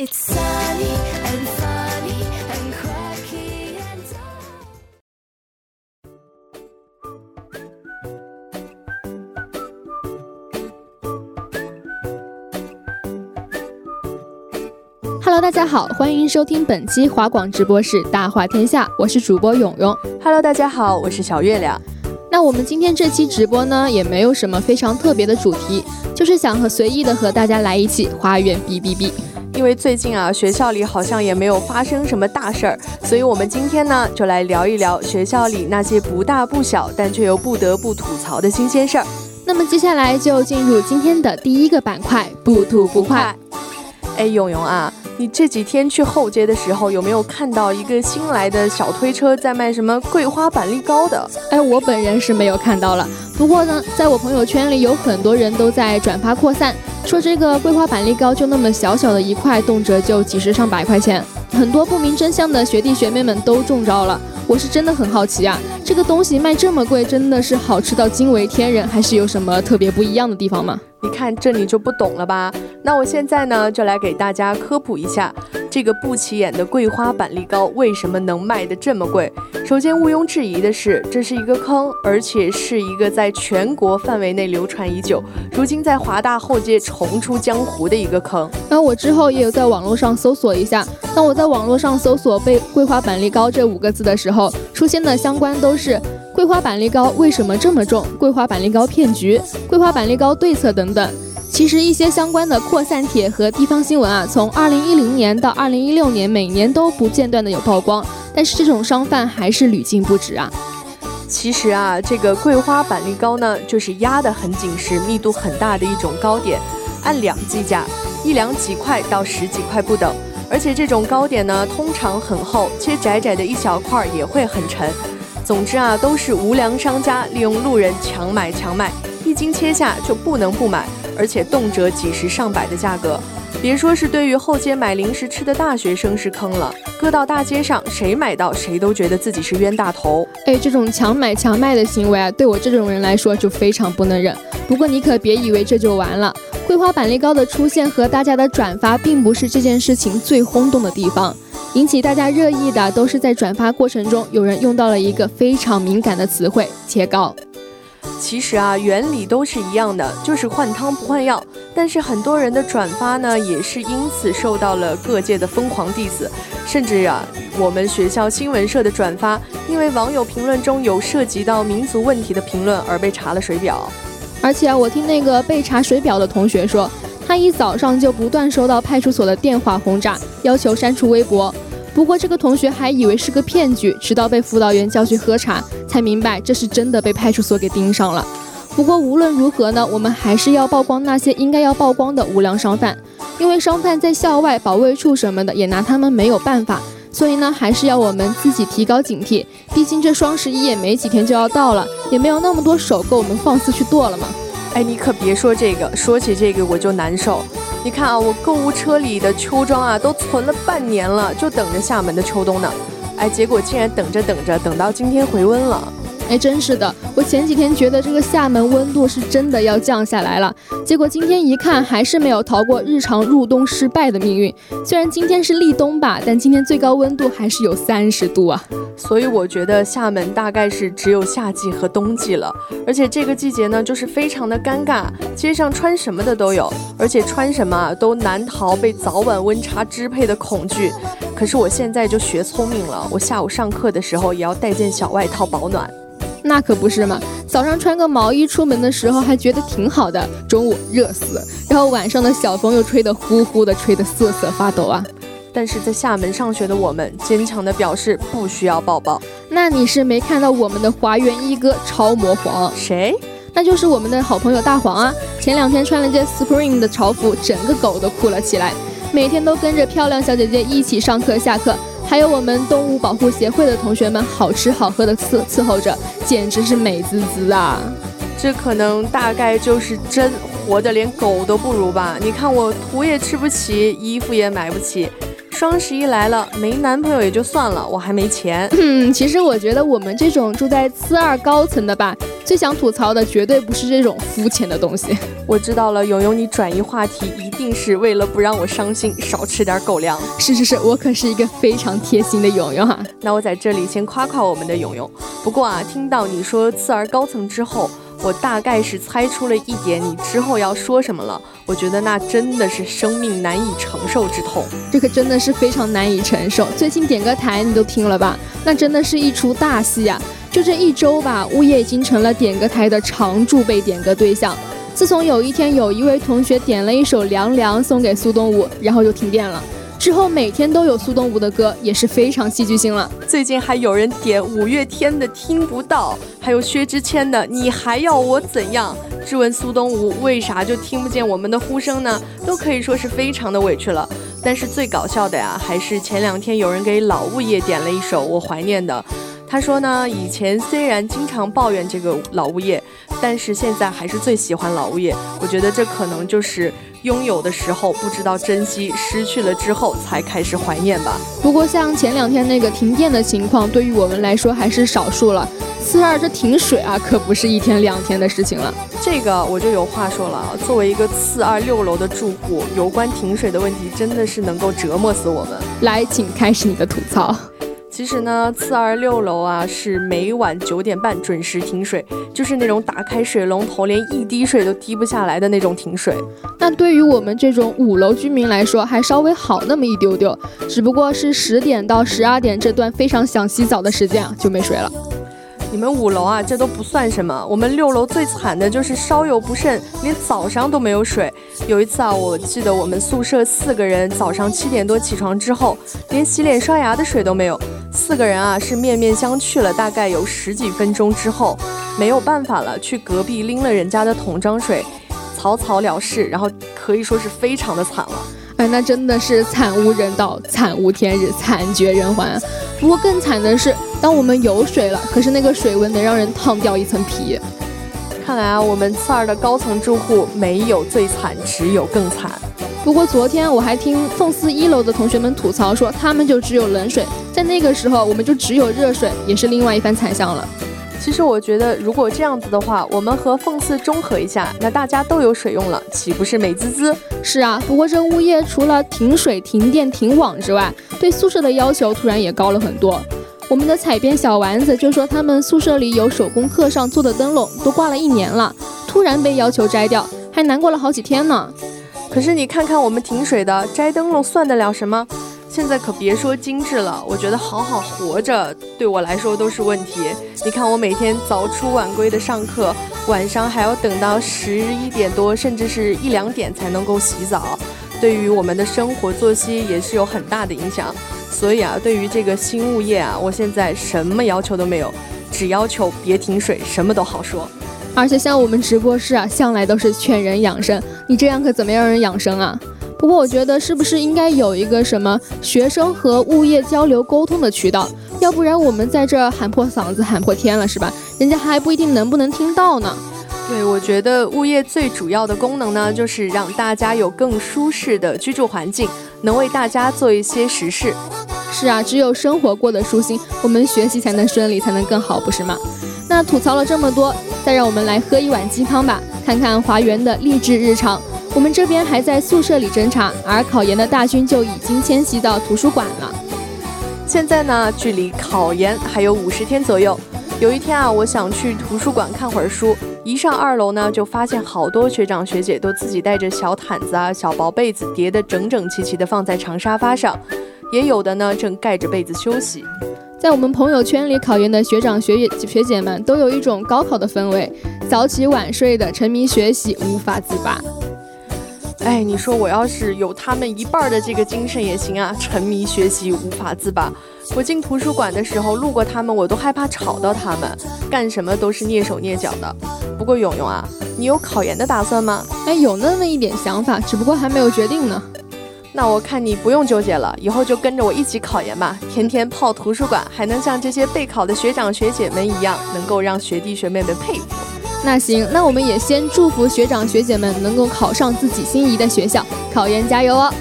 Hello，大家好，欢迎收听本期华广直播室大话天下，我是主播勇勇。Hello，大家好，我是小月亮。那我们今天这期直播呢，也没有什么非常特别的主题，就是想和随意的和大家来一起花园哔哔哔。因为最近啊，学校里好像也没有发生什么大事儿，所以我们今天呢，就来聊一聊学校里那些不大不小，但却又不得不吐槽的新鲜事儿。那么接下来就进入今天的第一个板块，不吐不快。哎，勇勇啊！你这几天去后街的时候，有没有看到一个新来的小推车在卖什么桂花板栗糕的？哎，我本人是没有看到了。不过呢，在我朋友圈里有很多人都在转发扩散，说这个桂花板栗糕就那么小小的一块，动辄就几十上百块钱。很多不明真相的学弟学妹们都中招了。我是真的很好奇啊，这个东西卖这么贵，真的是好吃到惊为天人，还是有什么特别不一样的地方吗？你看这你就不懂了吧？那我现在呢，就来给大家科普一下，这个不起眼的桂花板栗糕为什么能卖得这么贵。首先毋庸置疑的是，这是一个坑，而且是一个在全国范围内流传已久，如今在华大后街重出江湖的一个坑。那我之后也有在网络上搜索一下，当我在网络上搜索“被桂花板栗糕”这五个字的时候，出现的相关都是。桂花板栗糕为什么这么重？桂花板栗糕骗局，桂花板栗糕对策等等。其实一些相关的扩散帖和地方新闻啊，从二零一零年到二零一六年，每年都不间断的有曝光，但是这种商贩还是屡禁不止啊。其实啊，这个桂花板栗糕呢，就是压得很紧实、密度很大的一种糕点，按两计价，一两几块到十几块不等。而且这种糕点呢，通常很厚，切窄窄的一小块也会很沉。总之啊，都是无良商家利用路人强买强卖，一斤切下就不能不买，而且动辄几十上百的价格。别说是对于后街买零食吃的大学生是坑了，搁到大街上，谁买到谁都觉得自己是冤大头。哎，这种强买强卖的行为啊，对我这种人来说就非常不能忍。不过你可别以为这就完了，桂花板栗糕的出现和大家的转发，并不是这件事情最轰动的地方。引起大家热议的都是在转发过程中，有人用到了一个非常敏感的词汇“切糕”。其实啊，原理都是一样的，就是换汤不换药。但是很多人的转发呢，也是因此受到了各界的疯狂 diss，甚至啊，我们学校新闻社的转发，因为网友评论中有涉及到民族问题的评论而被查了水表。而且，我听那个被查水表的同学说。他一早上就不断收到派出所的电话轰炸，要求删除微博。不过这个同学还以为是个骗局，直到被辅导员叫去喝茶，才明白这是真的被派出所给盯上了。不过无论如何呢，我们还是要曝光那些应该要曝光的无良商贩，因为商贩在校外、保卫处什么的也拿他们没有办法。所以呢，还是要我们自己提高警惕。毕竟这双十一也没几天就要到了，也没有那么多手够我们放肆去剁了嘛。哎，你可别说这个，说起这个我就难受。你看啊，我购物车里的秋装啊，都存了半年了，就等着厦门的秋冬呢。哎，结果竟然等着等着，等到今天回温了。哎，真是的，我前几天觉得这个厦门温度是真的要降下来了，结果今天一看还是没有逃过日常入冬失败的命运。虽然今天是立冬吧，但今天最高温度还是有三十度啊。所以我觉得厦门大概是只有夏季和冬季了，而且这个季节呢，就是非常的尴尬，街上穿什么的都有，而且穿什么都难逃被早晚温差支配的恐惧。可是我现在就学聪明了，我下午上课的时候也要带件小外套保暖。那可不是嘛，早上穿个毛衣出门的时候还觉得挺好的，中午热死，然后晚上的小风又吹得呼呼的，吹得瑟瑟发抖啊。但是在厦门上学的我们，坚强的表示不需要抱抱。那你是没看到我们的华园一哥超模黄？谁？那就是我们的好朋友大黄啊！前两天穿了件 Spring 的潮服，整个狗都哭了起来。每天都跟着漂亮小姐姐一起上课下课，还有我们动物保护协会的同学们好吃好喝的伺伺候着，简直是美滋滋啊！这可能大概就是真活的连狗都不如吧？你看我土也吃不起，衣服也买不起。双十一来了，没男朋友也就算了，我还没钱。嗯，其实我觉得我们这种住在次二高层的吧，最想吐槽的绝对不是这种肤浅的东西。我知道了，勇勇，你转移话题一定是为了不让我伤心，少吃点狗粮。是是是，我可是一个非常贴心的勇勇哈。那我在这里先夸夸我们的勇勇。不过啊，听到你说次二高层之后。我大概是猜出了一点，你之后要说什么了。我觉得那真的是生命难以承受之痛，这可真的是非常难以承受。最近点歌台你都听了吧？那真的是一出大戏呀！就这一周吧，物业已经成了点歌台的常驻被点歌对象。自从有一天有一位同学点了一首《凉凉》送给苏东武，然后就停电了。之后每天都有苏东吴的歌，也是非常戏剧性了。最近还有人点五月天的《听不到》，还有薛之谦的《你还要我怎样》。质问苏东吴为啥就听不见我们的呼声呢？都可以说是非常的委屈了。但是最搞笑的呀，还是前两天有人给老物业点了一首我怀念的。他说呢，以前虽然经常抱怨这个老物业，但是现在还是最喜欢老物业。我觉得这可能就是。拥有的时候不知道珍惜，失去了之后才开始怀念吧。不过像前两天那个停电的情况，对于我们来说还是少数了。四二这停水啊，可不是一天两天的事情了。这个我就有话说了，作为一个四二六楼的住户，有关停水的问题真的是能够折磨死我们。来，请开始你的吐槽。其实呢，次二六楼啊是每晚九点半准时停水，就是那种打开水龙头连一滴水都滴不下来的那种停水。那对于我们这种五楼居民来说，还稍微好那么一丢丢，只不过是十点到十二点这段非常想洗澡的时间啊就没水了。你们五楼啊，这都不算什么。我们六楼最惨的就是稍有不慎，连早上都没有水。有一次啊，我记得我们宿舍四个人早上七点多起床之后，连洗脸刷牙的水都没有。四个人啊，是面面相觑了大概有十几分钟之后，没有办法了，去隔壁拎了人家的桶装水，草草了事。然后可以说是非常的惨了。哎，那真的是惨无人道，惨无天日，惨绝人寰。不过更惨的是，当我们有水了，可是那个水温能让人烫掉一层皮。看来啊，我们次二的高层住户没有最惨，只有更惨。不过昨天我还听凤四一楼的同学们吐槽说，他们就只有冷水，在那个时候我们就只有热水，也是另外一番惨象了。其实我觉得，如果这样子的话，我们和凤四中和一下，那大家都有水用了，岂不是美滋滋？是啊，不过这物业除了停水、停电、停网之外，对宿舍的要求突然也高了很多。我们的彩编小丸子就说，他们宿舍里有手工课上做的灯笼，都挂了一年了，突然被要求摘掉，还难过了好几天呢。可是你看看我们停水的，摘灯笼算得了什么？现在可别说精致了，我觉得好好活着对我来说都是问题。你看我每天早出晚归的上课，晚上还要等到十一点多，甚至是一两点才能够洗澡，对于我们的生活作息也是有很大的影响。所以啊，对于这个新物业啊，我现在什么要求都没有，只要求别停水，什么都好说。而且像我们直播室啊，向来都是劝人养生，你这样可怎么让人养生啊？不过我觉得是不是应该有一个什么学生和物业交流沟通的渠道？要不然我们在这喊破嗓子喊破天了是吧？人家还不一定能不能听到呢。对，我觉得物业最主要的功能呢，就是让大家有更舒适的居住环境，能为大家做一些实事。是啊，只有生活过得舒心，我们学习才能顺利，才能更好，不是吗？那吐槽了这么多，再让我们来喝一碗鸡汤吧，看看华园的励志日常。我们这边还在宿舍里侦查，而考研的大军就已经迁徙到图书馆了。现在呢，距离考研还有五十天左右。有一天啊，我想去图书馆看会儿书，一上二楼呢，就发现好多学长学姐都自己带着小毯子啊、小薄被子叠得整整齐齐的放在长沙发上，也有的呢正盖着被子休息。在我们朋友圈里，考研的学长学姐学姐们都有一种高考的氛围，早起晚睡的，沉迷学习，无法自拔。哎，你说我要是有他们一半的这个精神也行啊！沉迷学习无法自拔。我进图书馆的时候路过他们，我都害怕吵到他们，干什么都是蹑手蹑脚的。不过勇勇啊，你有考研的打算吗？哎，有那么一点想法，只不过还没有决定呢。那我看你不用纠结了，以后就跟着我一起考研吧，天天泡图书馆，还能像这些备考的学长学姐们一样，能够让学弟学妹们佩服。那行，那我们也先祝福学长学姐们能够考上自己心仪的学校，考研加油哦！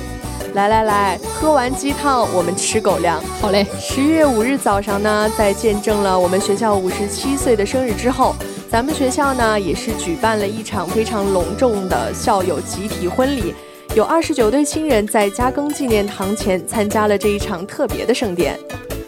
来来来，喝完鸡汤，我们吃狗粮。好嘞。十月五日早上呢，在见证了我们学校五十七岁的生日之后，咱们学校呢也是举办了一场非常隆重的校友集体婚礼。有二十九对新人在嘉庚纪念堂前参加了这一场特别的盛典，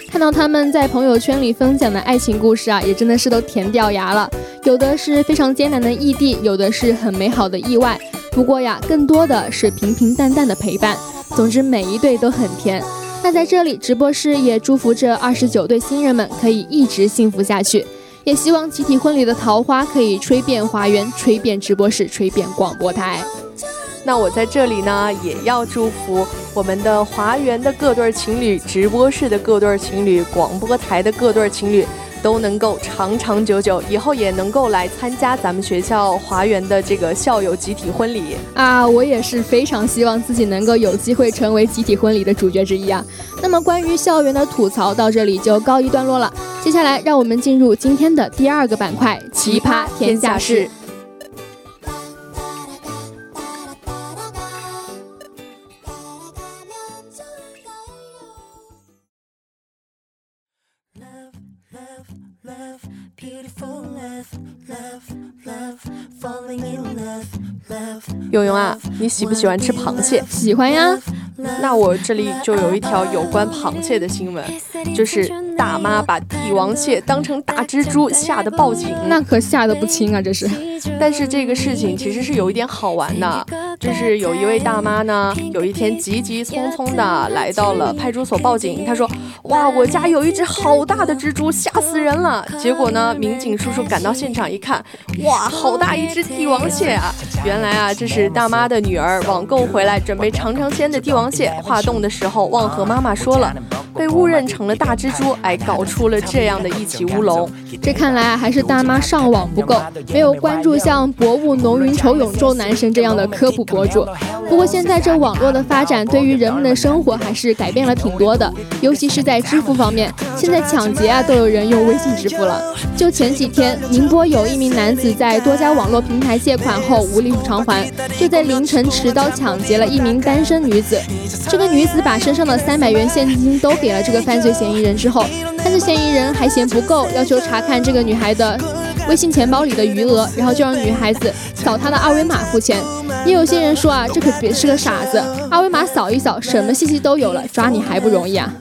看到他们在朋友圈里分享的爱情故事啊，也真的是都甜掉牙了。有的是非常艰难的异地，有的是很美好的意外。不过呀，更多的是平平淡淡的陪伴。总之，每一对都很甜。那在这里，直播室也祝福这二十九对新人们可以一直幸福下去，也希望集体婚礼的桃花可以吹遍花园，吹遍直播室，吹遍广播台。那我在这里呢，也要祝福我们的华园的各对情侣、直播室的各对情侣、广播台的各对情侣，都能够长长久久，以后也能够来参加咱们学校华园的这个校友集体婚礼啊！我也是非常希望自己能够有机会成为集体婚礼的主角之一啊！那么关于校园的吐槽到这里就告一段落了，接下来让我们进入今天的第二个板块——奇葩天下事。永永啊，你喜不喜欢吃螃蟹？喜欢呀。那我这里就有一条有关螃蟹的新闻，就是大妈把帝王蟹当成大蜘蛛，吓得报警。那可吓得不轻啊，这是。但是这个事情其实是有一点好玩的，就是有一位大妈呢，有一天急急匆匆的来到了派出所报警。她说：“哇，我家有一只好大的蜘蛛，吓死人了。”结果呢，民警叔叔赶到现场一看，哇，好大一只帝王蟹啊！原来啊，这是大妈的女儿网购回来准备尝尝鲜的帝王蟹，化冻的时候忘和妈妈说了，被误认成了大蜘蛛，哎，搞出了这样的一起乌龙。这看来还是大妈上网不够，没有关注像博物浓云愁永昼男神这样的科普博主。不过现在这网络的发展，对于人们的生活还是改变了挺多的，尤其是在支付方面，现在抢劫啊都有人用微信支付了。就前几天，宁波有一名男子在多家网络平台借款后无力偿还，就在凌晨持刀抢劫了一名单身女子。这个女子把身上的三百元现金都给给了这个犯罪嫌疑人之后，犯罪嫌疑人还嫌不够，要求查看这个女孩的微信钱包里的余额，然后就让女孩子扫他的二维码付钱。也有些人说啊，这可别是个傻子，二维码扫一扫，什么信息都有了，抓你还不容易啊？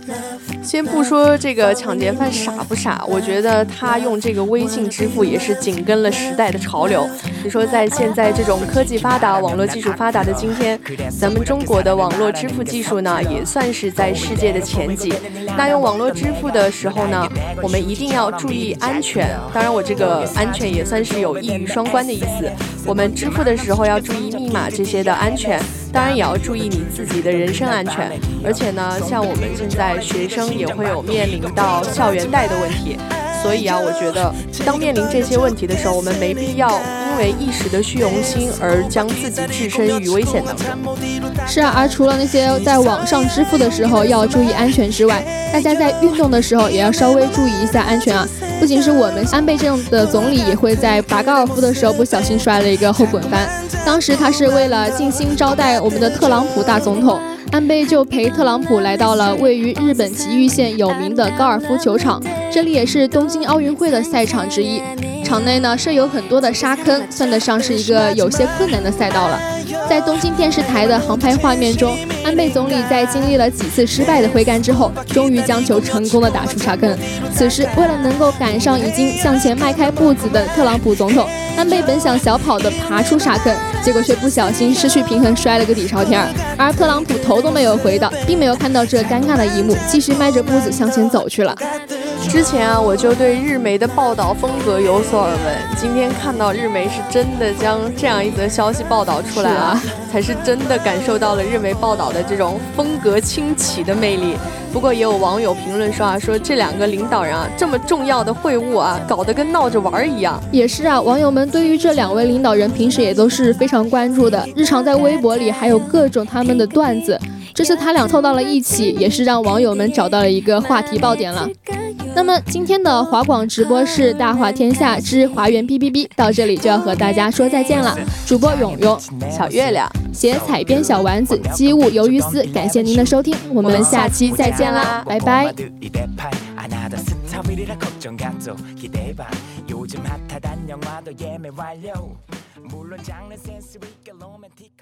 先不说这个抢劫犯傻不傻，我觉得他用这个微信支付也是紧跟了时代的潮流。你说在现在这种科技发达、网络技术发达的今天，咱们中国的网络支付技术呢，也算是在世界的前几。那用网络支付的时候呢，我们一定要注意安全。当然，我这个安全也算是有一语双关的意思。我们支付的时候要注意密码这些的安全。当然也要注意你自己的人身安全，而且呢，像我们现在学生也会有面临到校园贷的问题，所以啊，我觉得当面临这些问题的时候，我们没必要因为一时的虚荣心而将自己置身于危险当中。是啊，而除了那些在网上支付的时候要注意安全之外，大家在运动的时候也要稍微注意一下安全啊。不仅是我们安倍镇的总理也会在拔高尔夫的时候不小心摔了一个后滚翻，当时他是为了尽心招待我们的特朗普大总统，安倍就陪特朗普来到了位于日本崎玉县有名的高尔夫球场，这里也是东京奥运会的赛场之一。场内呢设有很多的沙坑，算得上是一个有些困难的赛道了。在东京电视台的航拍画面中，安倍总理在经历了几次失败的挥杆之后，终于将球成功的打出沙坑。此时，为了能够赶上已经向前迈开步子的特朗普总统，安倍本想小跑的爬出沙坑，结果却不小心失去平衡，摔了个底朝天。而特朗普头都没有回到，并没有看到这尴尬的一幕，继续迈着步子向前走去了。之前啊，我就对日媒的报道风格有所耳闻。今天看到日媒是真的将这样一则消息报道出来啊，才是真的感受到了日媒报道的这种风格清奇的魅力。不过也有网友评论说啊，说这两个领导人啊，这么重要的会晤啊，搞得跟闹着玩一样。也是啊，网友们对于这两位领导人平时也都是非常关注的，日常在微博里还有各种他们的段子。这次他俩凑到了一起，也是让网友们找到了一个话题爆点了。那么今天的华广直播室大话天下之华园 B B B 到这里就要和大家说再见了。主播勇勇、小月亮、写彩编小丸子、机务鱿鱼丝，感谢您的收听，我们下期再见啦，拜拜。 물론 장르 센스 있게 로맨틱한